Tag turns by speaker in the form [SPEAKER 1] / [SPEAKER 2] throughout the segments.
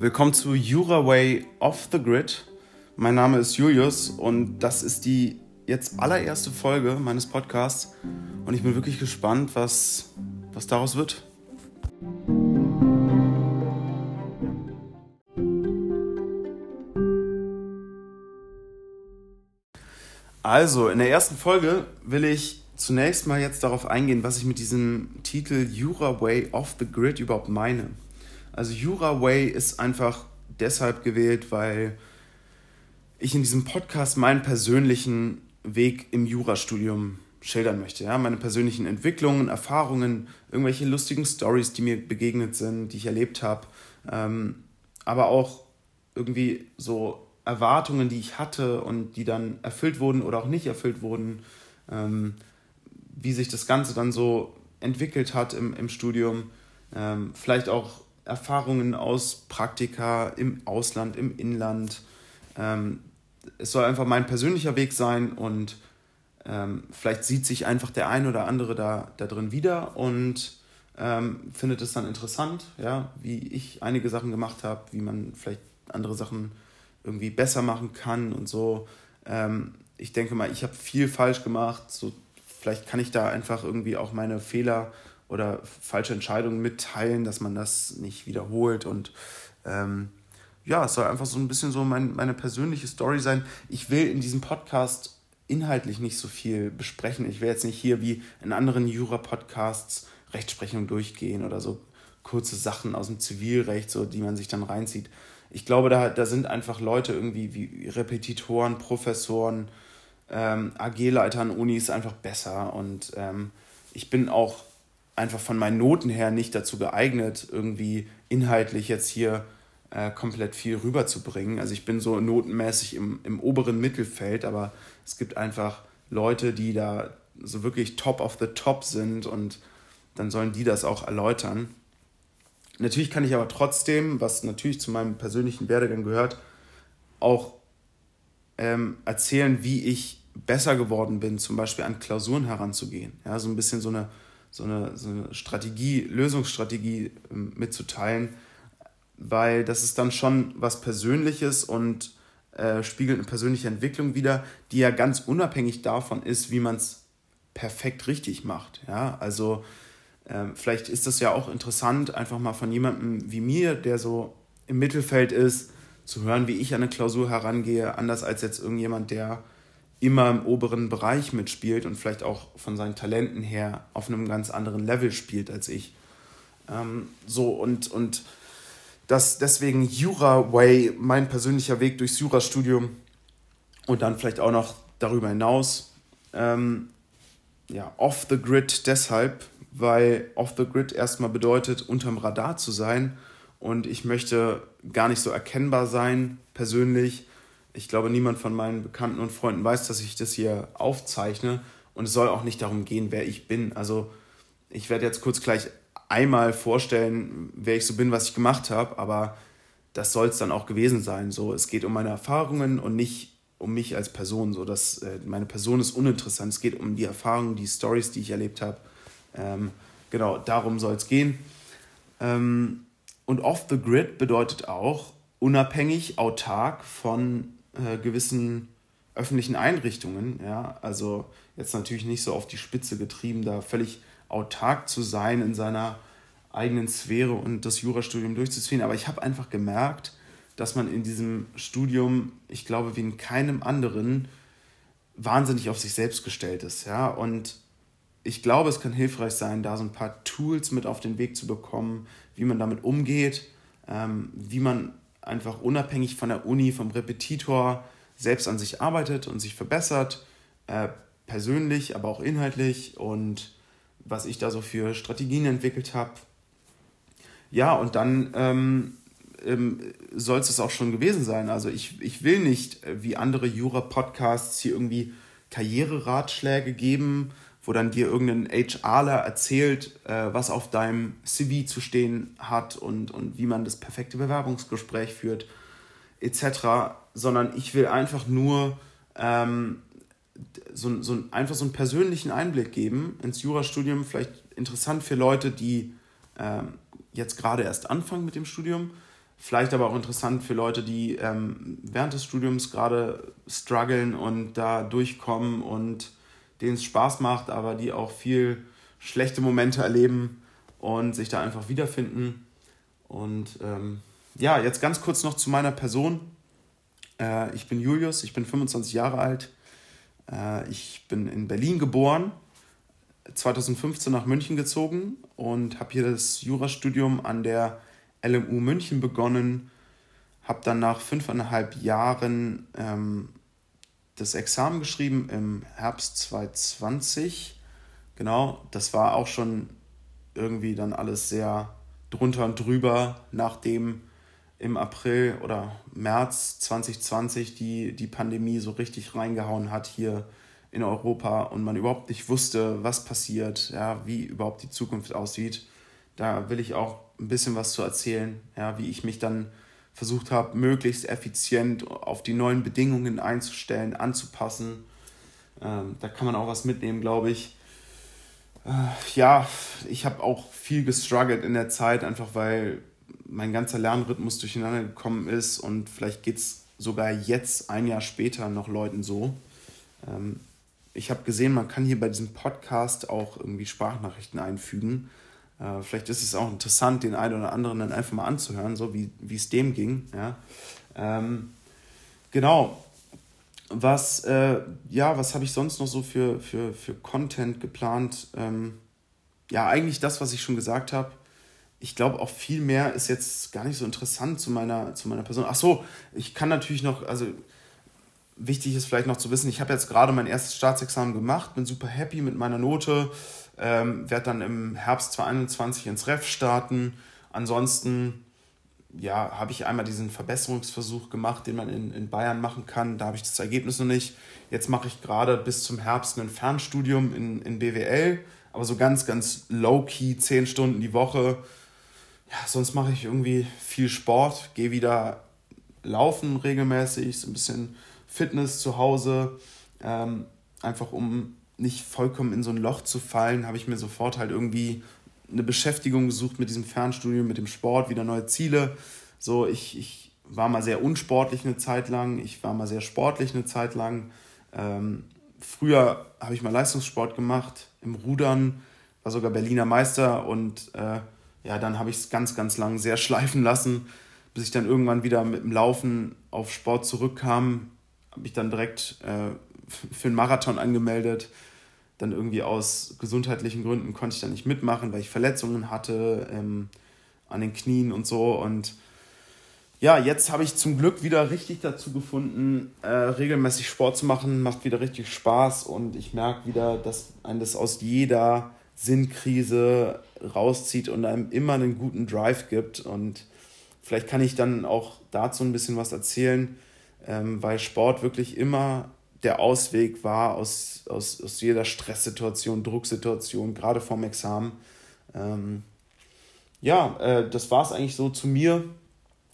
[SPEAKER 1] Willkommen zu Juraway Off the Grid. Mein Name ist Julius und das ist die jetzt allererste Folge meines Podcasts und ich bin wirklich gespannt, was, was daraus wird. Also, in der ersten Folge will ich zunächst mal jetzt darauf eingehen, was ich mit diesem Titel Jura Way Off the Grid überhaupt meine. Also Jura Way ist einfach deshalb gewählt, weil ich in diesem Podcast meinen persönlichen Weg im Jurastudium schildern möchte. Ja? Meine persönlichen Entwicklungen, Erfahrungen, irgendwelche lustigen Stories, die mir begegnet sind, die ich erlebt habe, ähm, aber auch irgendwie so Erwartungen, die ich hatte und die dann erfüllt wurden oder auch nicht erfüllt wurden, ähm, wie sich das Ganze dann so entwickelt hat im, im Studium, ähm, vielleicht auch Erfahrungen aus Praktika im Ausland, im Inland. Ähm, es soll einfach mein persönlicher Weg sein und ähm, vielleicht sieht sich einfach der ein oder andere da, da drin wieder und ähm, findet es dann interessant, ja, wie ich einige Sachen gemacht habe, wie man vielleicht andere Sachen irgendwie besser machen kann und so. Ähm, ich denke mal, ich habe viel falsch gemacht. So, vielleicht kann ich da einfach irgendwie auch meine Fehler oder falsche Entscheidungen mitteilen, dass man das nicht wiederholt. Und ähm, ja, es soll einfach so ein bisschen so mein, meine persönliche Story sein. Ich will in diesem Podcast inhaltlich nicht so viel besprechen. Ich will jetzt nicht hier wie in anderen Jura-Podcasts Rechtsprechung durchgehen oder so kurze Sachen aus dem Zivilrecht, so die man sich dann reinzieht ich glaube, da, da sind einfach Leute irgendwie wie Repetitoren, Professoren, ähm, AG-Leiter an Unis einfach besser. Und ähm, ich bin auch einfach von meinen Noten her nicht dazu geeignet, irgendwie inhaltlich jetzt hier äh, komplett viel rüberzubringen. Also ich bin so notenmäßig im, im oberen Mittelfeld, aber es gibt einfach Leute, die da so wirklich top of the top sind und dann sollen die das auch erläutern. Natürlich kann ich aber trotzdem, was natürlich zu meinem persönlichen Werdegang gehört, auch ähm, erzählen, wie ich besser geworden bin, zum Beispiel an Klausuren heranzugehen. Ja, so ein bisschen so eine, so eine, so eine Strategie, Lösungsstrategie ähm, mitzuteilen, weil das ist dann schon was Persönliches und äh, spiegelt eine persönliche Entwicklung wider, die ja ganz unabhängig davon ist, wie man es perfekt richtig macht. Ja, also ähm, vielleicht ist das ja auch interessant, einfach mal von jemandem wie mir, der so im Mittelfeld ist, zu hören, wie ich an eine Klausur herangehe, anders als jetzt irgendjemand, der immer im oberen Bereich mitspielt und vielleicht auch von seinen Talenten her auf einem ganz anderen Level spielt als ich. Ähm, so und, und das deswegen Jura Way, mein persönlicher Weg durchs Jurastudium und dann vielleicht auch noch darüber hinaus. Ähm, ja, off the grid deshalb, weil off the grid erstmal bedeutet, unterm Radar zu sein. Und ich möchte gar nicht so erkennbar sein, persönlich. Ich glaube, niemand von meinen Bekannten und Freunden weiß, dass ich das hier aufzeichne. Und es soll auch nicht darum gehen, wer ich bin. Also, ich werde jetzt kurz gleich einmal vorstellen, wer ich so bin, was ich gemacht habe, aber das soll es dann auch gewesen sein. So, es geht um meine Erfahrungen und nicht um mich als Person. So, dass äh, meine Person ist uninteressant. Es geht um die Erfahrungen, die Stories, die ich erlebt habe ähm, genau, darum soll es gehen. Ähm, und off the grid bedeutet auch unabhängig, autark von äh, gewissen öffentlichen Einrichtungen. Ja? Also jetzt natürlich nicht so auf die Spitze getrieben, da völlig autark zu sein in seiner eigenen Sphäre und das Jurastudium durchzuziehen. Aber ich habe einfach gemerkt, dass man in diesem Studium, ich glaube, wie in keinem anderen, wahnsinnig auf sich selbst gestellt ist. Ja? Und ich glaube, es kann hilfreich sein, da so ein paar Tools mit auf den Weg zu bekommen, wie man damit umgeht, ähm, wie man einfach unabhängig von der Uni, vom Repetitor selbst an sich arbeitet und sich verbessert, äh, persönlich, aber auch inhaltlich und was ich da so für Strategien entwickelt habe. Ja, und dann ähm, ähm, soll es auch schon gewesen sein. Also ich, ich will nicht äh, wie andere Jura-Podcasts hier irgendwie Karriereratschläge geben, wo dann dir irgendein HRler erzählt, äh, was auf deinem CV zu stehen hat und, und wie man das perfekte Bewerbungsgespräch führt, etc., sondern ich will einfach nur ähm, so, so, einfach so einen persönlichen Einblick geben ins Jurastudium, vielleicht interessant für Leute, die ähm, jetzt gerade erst anfangen mit dem Studium, Vielleicht aber auch interessant für Leute, die ähm, während des Studiums gerade strugglen und da durchkommen und denen es Spaß macht, aber die auch viel schlechte Momente erleben und sich da einfach wiederfinden. Und ähm, ja, jetzt ganz kurz noch zu meiner Person. Äh, ich bin Julius, ich bin 25 Jahre alt. Äh, ich bin in Berlin geboren, 2015 nach München gezogen und habe hier das Jurastudium an der LMU München begonnen. Habe dann nach fünfeinhalb Jahren ähm, das Examen geschrieben im Herbst 2020. Genau, das war auch schon irgendwie dann alles sehr drunter und drüber, nachdem im April oder März 2020 die, die Pandemie so richtig reingehauen hat hier in Europa und man überhaupt nicht wusste, was passiert, ja, wie überhaupt die Zukunft aussieht. Da will ich auch ein bisschen was zu erzählen, ja, wie ich mich dann versucht habe, möglichst effizient auf die neuen Bedingungen einzustellen, anzupassen. Ähm, da kann man auch was mitnehmen, glaube ich. Äh, ja, ich habe auch viel gestruggelt in der Zeit, einfach weil mein ganzer Lernrhythmus durcheinander gekommen ist und vielleicht geht es sogar jetzt, ein Jahr später, noch Leuten so. Ähm, ich habe gesehen, man kann hier bei diesem Podcast auch irgendwie Sprachnachrichten einfügen. Äh, vielleicht ist es auch interessant, den einen oder anderen dann einfach mal anzuhören, so wie es dem ging. Ja. Ähm, genau. Was, äh, ja, was habe ich sonst noch so für, für, für Content geplant? Ähm, ja, eigentlich das, was ich schon gesagt habe ich glaube auch viel mehr ist jetzt gar nicht so interessant zu meiner, zu meiner Person. Ach so, ich kann natürlich noch, also wichtig ist vielleicht noch zu wissen, ich habe jetzt gerade mein erstes Staatsexamen gemacht, bin super happy mit meiner Note, ähm, werde dann im Herbst 2021 ins Ref starten. Ansonsten ja, habe ich einmal diesen Verbesserungsversuch gemacht, den man in, in Bayern machen kann. Da habe ich das Ergebnis noch nicht. Jetzt mache ich gerade bis zum Herbst ein Fernstudium in, in BWL, aber so ganz, ganz low-key, zehn Stunden die Woche ja, sonst mache ich irgendwie viel Sport, gehe wieder laufen regelmäßig, so ein bisschen Fitness zu Hause, ähm, einfach um nicht vollkommen in so ein Loch zu fallen, habe ich mir sofort halt irgendwie eine Beschäftigung gesucht mit diesem Fernstudium, mit dem Sport, wieder neue Ziele. So, ich, ich war mal sehr unsportlich eine Zeit lang, ich war mal sehr sportlich eine Zeit lang. Ähm, früher habe ich mal Leistungssport gemacht, im Rudern, war sogar Berliner Meister und äh, ja, dann habe ich es ganz, ganz lang sehr schleifen lassen, bis ich dann irgendwann wieder mit dem Laufen auf Sport zurückkam, habe ich dann direkt äh, für einen Marathon angemeldet. Dann irgendwie aus gesundheitlichen Gründen konnte ich da nicht mitmachen, weil ich Verletzungen hatte ähm, an den Knien und so. Und ja, jetzt habe ich zum Glück wieder richtig dazu gefunden, äh, regelmäßig Sport zu machen. Macht wieder richtig Spaß und ich merke wieder, dass ein das aus jeder Sinnkrise rauszieht und einem immer einen guten Drive gibt. Und vielleicht kann ich dann auch dazu ein bisschen was erzählen, ähm, weil Sport wirklich immer der Ausweg war aus, aus, aus jeder Stresssituation, Drucksituation, gerade vorm Examen. Ähm, ja, äh, das war es eigentlich so zu mir.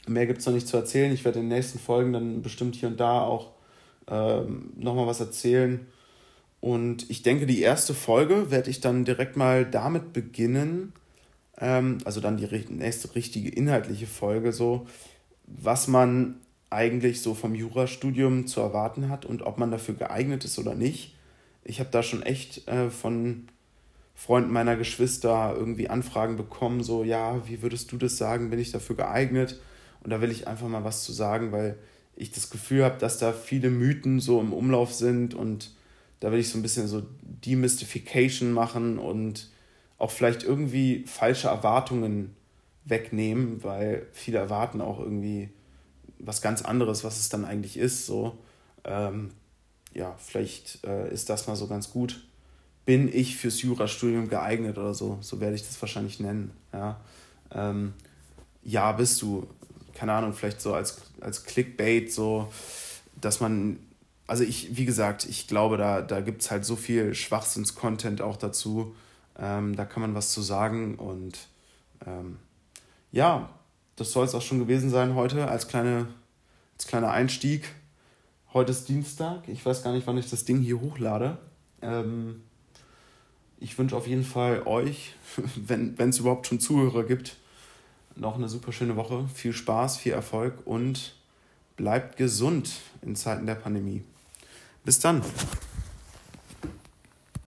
[SPEAKER 1] Mehr gibt es noch nicht zu erzählen. Ich werde in den nächsten Folgen dann bestimmt hier und da auch ähm, nochmal was erzählen. Und ich denke, die erste Folge werde ich dann direkt mal damit beginnen, ähm, also dann die nächste richtige inhaltliche Folge, so, was man eigentlich so vom Jurastudium zu erwarten hat und ob man dafür geeignet ist oder nicht. Ich habe da schon echt äh, von Freunden meiner Geschwister irgendwie Anfragen bekommen, so, ja, wie würdest du das sagen, bin ich dafür geeignet? Und da will ich einfach mal was zu sagen, weil ich das Gefühl habe, dass da viele Mythen so im Umlauf sind und da will ich so ein bisschen so Demystification machen und auch vielleicht irgendwie falsche Erwartungen wegnehmen, weil viele erwarten auch irgendwie was ganz anderes, was es dann eigentlich ist. So, ähm, ja, vielleicht äh, ist das mal so ganz gut. Bin ich fürs Jurastudium geeignet oder so? So werde ich das wahrscheinlich nennen. Ja, ähm, ja bist du. Keine Ahnung, vielleicht so als, als Clickbait, so, dass man also ich, wie gesagt, ich glaube, da, da gibt es halt so viel Schwachsinns-Content auch dazu. Ähm, da kann man was zu sagen. Und ähm, ja, das soll es auch schon gewesen sein heute als, kleine, als kleiner Einstieg. Heute ist Dienstag. Ich weiß gar nicht, wann ich das Ding hier hochlade. Ähm, ich wünsche auf jeden Fall euch, wenn es überhaupt schon Zuhörer gibt, noch eine super schöne Woche. Viel Spaß, viel Erfolg und bleibt gesund in Zeiten der Pandemie. Bis dann.